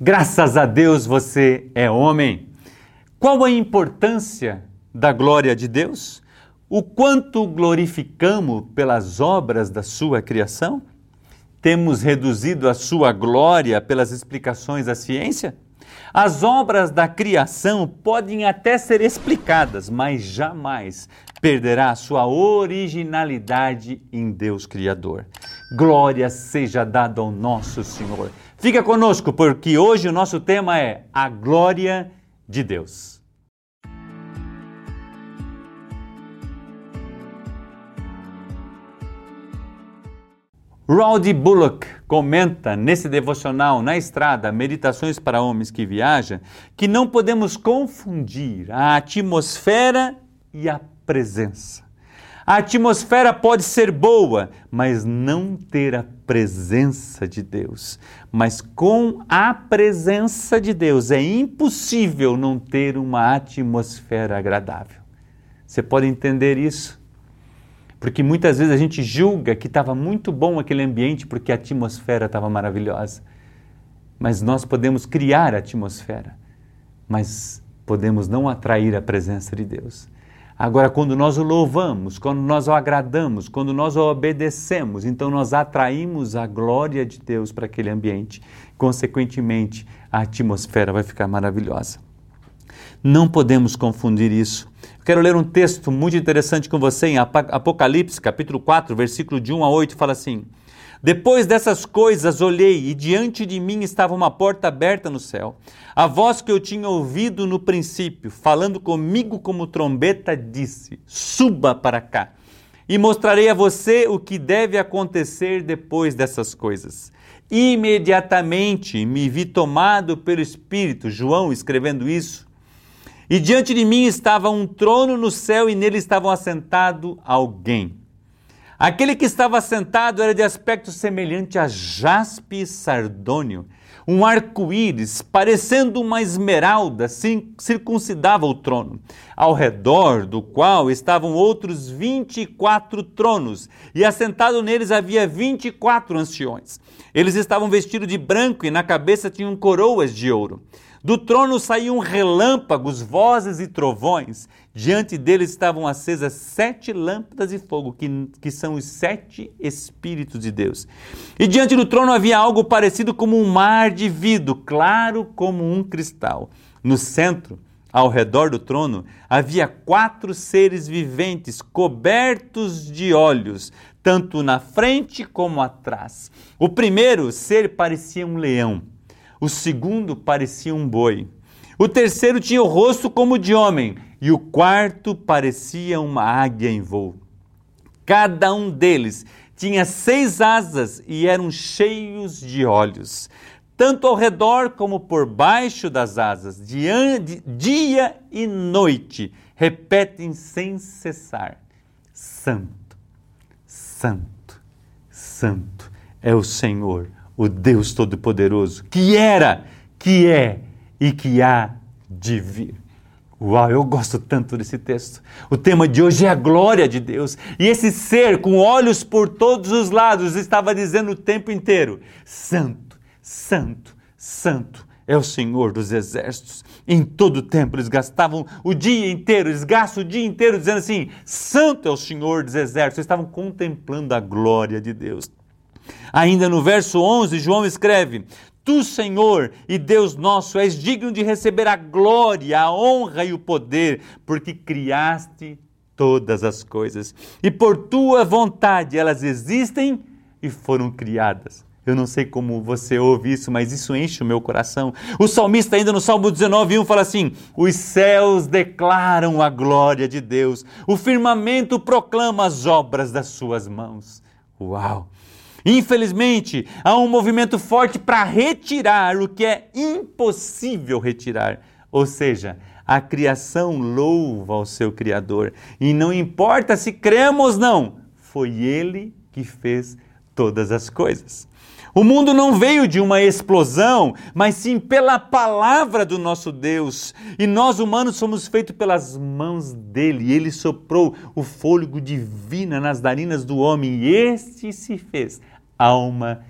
Graças a Deus você é homem. Qual a importância da glória de Deus? O quanto glorificamos pelas obras da sua criação? Temos reduzido a sua glória pelas explicações da ciência? As obras da criação podem até ser explicadas, mas jamais perderá sua originalidade em Deus Criador. Glória seja dada ao nosso Senhor. Fica conosco, porque hoje o nosso tema é a glória de Deus. Rowdy Bullock comenta nesse devocional na estrada, Meditações para Homens que Viajam, que não podemos confundir a atmosfera e a presença. A atmosfera pode ser boa, mas não ter a presença de Deus. Mas com a presença de Deus é impossível não ter uma atmosfera agradável. Você pode entender isso? Porque muitas vezes a gente julga que estava muito bom aquele ambiente porque a atmosfera estava maravilhosa. Mas nós podemos criar a atmosfera, mas podemos não atrair a presença de Deus. Agora, quando nós o louvamos, quando nós o agradamos, quando nós o obedecemos, então nós atraímos a glória de Deus para aquele ambiente. Consequentemente, a atmosfera vai ficar maravilhosa. Não podemos confundir isso. Quero ler um texto muito interessante com você em Apocalipse, capítulo 4, versículo de 1 a 8, fala assim: Depois dessas coisas olhei, e diante de mim estava uma porta aberta no céu. A voz que eu tinha ouvido no princípio, falando comigo como trombeta, disse: Suba para cá, e mostrarei a você o que deve acontecer depois dessas coisas. Imediatamente me vi tomado pelo Espírito, João escrevendo isso e diante de mim estava um trono no céu e nele estava assentado alguém. Aquele que estava sentado era de aspecto semelhante a jaspe sardônio. Um arco-íris, parecendo uma esmeralda, circuncidava o trono, ao redor do qual estavam outros vinte e quatro tronos, e assentado neles havia vinte e quatro anciões. Eles estavam vestidos de branco e na cabeça tinham coroas de ouro. Do trono saíam relâmpagos, vozes e trovões. Diante deles estavam acesas sete lâmpadas de fogo, que, que são os sete Espíritos de Deus. E diante do trono havia algo parecido como um mar de vidro, claro como um cristal. No centro, ao redor do trono, havia quatro seres viventes cobertos de olhos, tanto na frente como atrás. O primeiro ser parecia um leão o segundo parecia um boi. O terceiro tinha o rosto como de homem, e o quarto parecia uma águia em voo. Cada um deles tinha seis asas e eram cheios de olhos, tanto ao redor como por baixo das asas, dia e noite, repetem sem cessar: Santo, Santo, Santo é o Senhor o Deus Todo-Poderoso, que era, que é e que há de vir. Uau, eu gosto tanto desse texto. O tema de hoje é a glória de Deus. E esse ser com olhos por todos os lados estava dizendo o tempo inteiro: Santo, Santo, Santo é o Senhor dos exércitos. Em todo o tempo eles gastavam o dia inteiro, eles gastam o dia inteiro dizendo assim: Santo é o Senhor dos exércitos. Eles estavam contemplando a glória de Deus. Ainda no verso 11, João escreve: Tu, Senhor e Deus nosso, és digno de receber a glória, a honra e o poder, porque criaste todas as coisas. E por tua vontade elas existem e foram criadas. Eu não sei como você ouve isso, mas isso enche o meu coração. O salmista, ainda no Salmo 19, 1, fala assim: Os céus declaram a glória de Deus, o firmamento proclama as obras das suas mãos. Uau! Infelizmente, há um movimento forte para retirar o que é impossível retirar. Ou seja, a criação louva ao seu Criador. E não importa se cremos ou não, foi Ele que fez todas as coisas. O mundo não veio de uma explosão, mas sim pela palavra do nosso Deus. E nós humanos somos feitos pelas mãos dele. Ele soprou o fôlego divino nas narinas do homem e este se fez alma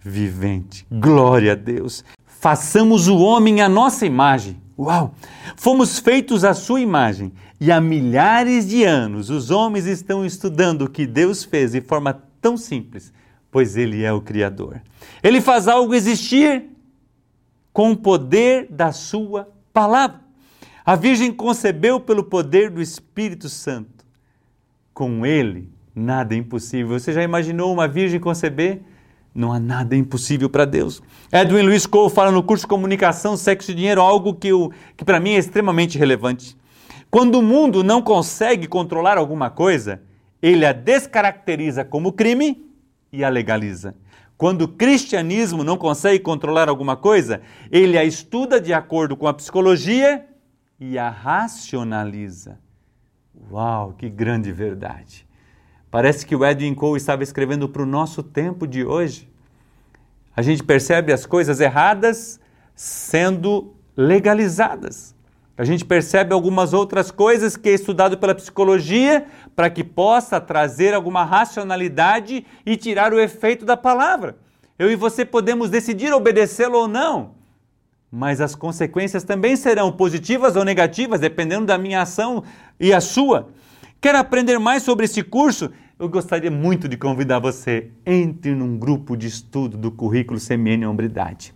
vivente. Glória a Deus. Façamos o homem à nossa imagem. Uau! Fomos feitos à sua imagem e há milhares de anos os homens estão estudando o que Deus fez de forma tão simples, pois Ele é o Criador. Ele faz algo existir com o poder da Sua palavra. A Virgem concebeu pelo poder do Espírito Santo. Com Ele, nada é impossível. Você já imaginou uma Virgem conceber? Não há nada impossível para Deus. Edwin Luiz Cole fala no curso Comunicação, Sexo e Dinheiro algo que, que para mim é extremamente relevante. Quando o mundo não consegue controlar alguma coisa, ele a descaracteriza como crime e a legaliza. Quando o cristianismo não consegue controlar alguma coisa, ele a estuda de acordo com a psicologia e a racionaliza. Uau, que grande verdade! Parece que o Edwin Cole estava escrevendo para o nosso tempo de hoje. A gente percebe as coisas erradas sendo legalizadas. A gente percebe algumas outras coisas que é estudado pela psicologia para que possa trazer alguma racionalidade e tirar o efeito da palavra. Eu e você podemos decidir obedecê-lo ou não, mas as consequências também serão positivas ou negativas, dependendo da minha ação e a sua. Quer aprender mais sobre esse curso? Eu gostaria muito de convidar você. Entre num grupo de estudo do currículo CMN Hombridade.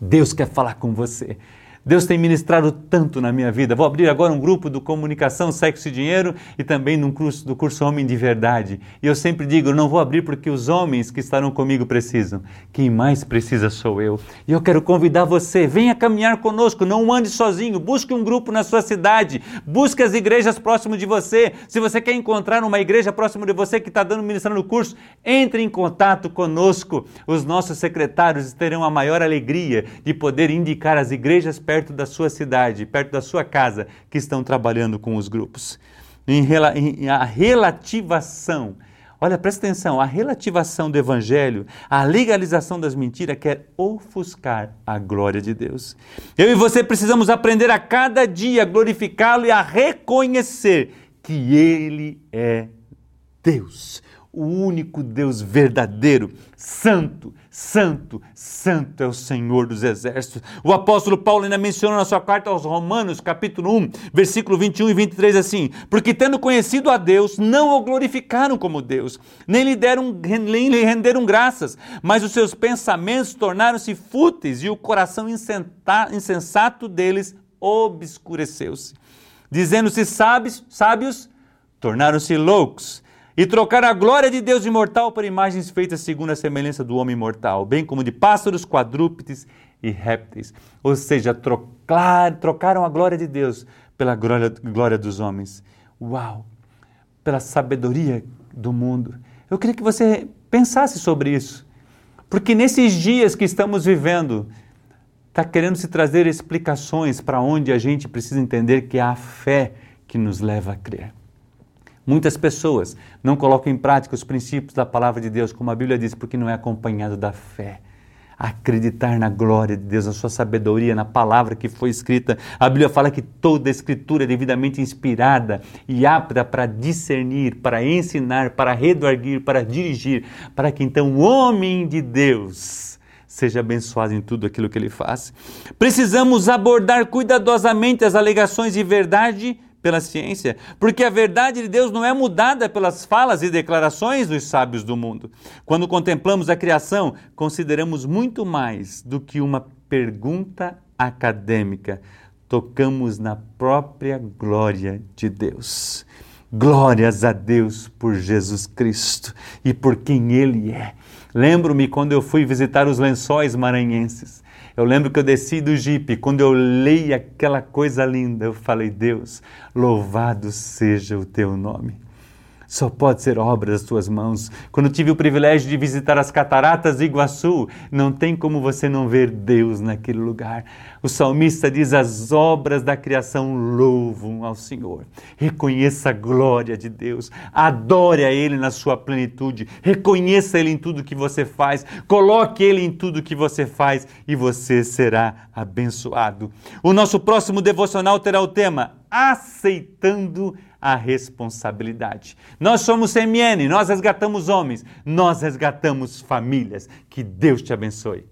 Deus quer falar com você. Deus tem ministrado tanto na minha vida. Vou abrir agora um grupo do Comunicação, Sexo e Dinheiro e também num curso, do curso Homem de Verdade. E eu sempre digo, não vou abrir porque os homens que estarão comigo precisam. Quem mais precisa sou eu. E eu quero convidar você, venha caminhar conosco, não ande sozinho, busque um grupo na sua cidade, busque as igrejas próximo de você. Se você quer encontrar uma igreja próximo de você que está dando ministrando o curso, entre em contato conosco. Os nossos secretários terão a maior alegria de poder indicar as igrejas perto perto da sua cidade, perto da sua casa, que estão trabalhando com os grupos. Em, em, a relativação, olha, presta atenção, a relativação do evangelho, a legalização das mentiras quer ofuscar a glória de Deus. Eu e você precisamos aprender a cada dia a glorificá-lo e a reconhecer que ele é Deus o único Deus verdadeiro, santo, santo, santo é o Senhor dos exércitos. O apóstolo Paulo ainda menciona na sua carta aos Romanos, capítulo 1, versículo 21 e 23 assim: "Porque tendo conhecido a Deus, não o glorificaram como Deus, nem lhe deram nem lhe renderam graças, mas os seus pensamentos tornaram-se fúteis e o coração insensato deles obscureceu-se. Dizendo-se sábios, sábios tornaram-se loucos e trocar a glória de Deus imortal por imagens feitas segundo a semelhança do homem mortal, bem como de pássaros, quadrúpedes e répteis. Ou seja, trocar, trocaram a glória de Deus pela glória, glória dos homens. Uau! Pela sabedoria do mundo. Eu queria que você pensasse sobre isso. Porque nesses dias que estamos vivendo, está querendo se trazer explicações para onde a gente precisa entender que é a fé que nos leva a crer. Muitas pessoas não colocam em prática os princípios da palavra de Deus, como a Bíblia diz, porque não é acompanhado da fé. Acreditar na glória de Deus, na sua sabedoria, na palavra que foi escrita. A Bíblia fala que toda a escritura é devidamente inspirada e apta para discernir, para ensinar, para redarguir, para dirigir, para que então o homem de Deus seja abençoado em tudo aquilo que ele faz. Precisamos abordar cuidadosamente as alegações de verdade pela ciência, porque a verdade de Deus não é mudada pelas falas e declarações dos sábios do mundo. Quando contemplamos a criação, consideramos muito mais do que uma pergunta acadêmica. Tocamos na própria glória de Deus. Glórias a Deus por Jesus Cristo e por quem Ele é. Lembro-me quando eu fui visitar os lençóis maranhenses. Eu lembro que eu desci do jipe, quando eu leio aquela coisa linda, eu falei: Deus, louvado seja o teu nome só pode ser obra das tuas mãos. Quando tive o privilégio de visitar as cataratas de Iguaçu, não tem como você não ver Deus naquele lugar. O salmista diz: As obras da criação louvam ao Senhor. Reconheça a glória de Deus, adore a Ele na sua plenitude, reconheça Ele em tudo que você faz, coloque Ele em tudo que você faz e você será abençoado. O nosso próximo devocional terá o tema Aceitando a a responsabilidade. Nós somos CMN, nós resgatamos homens, nós resgatamos famílias. Que Deus te abençoe.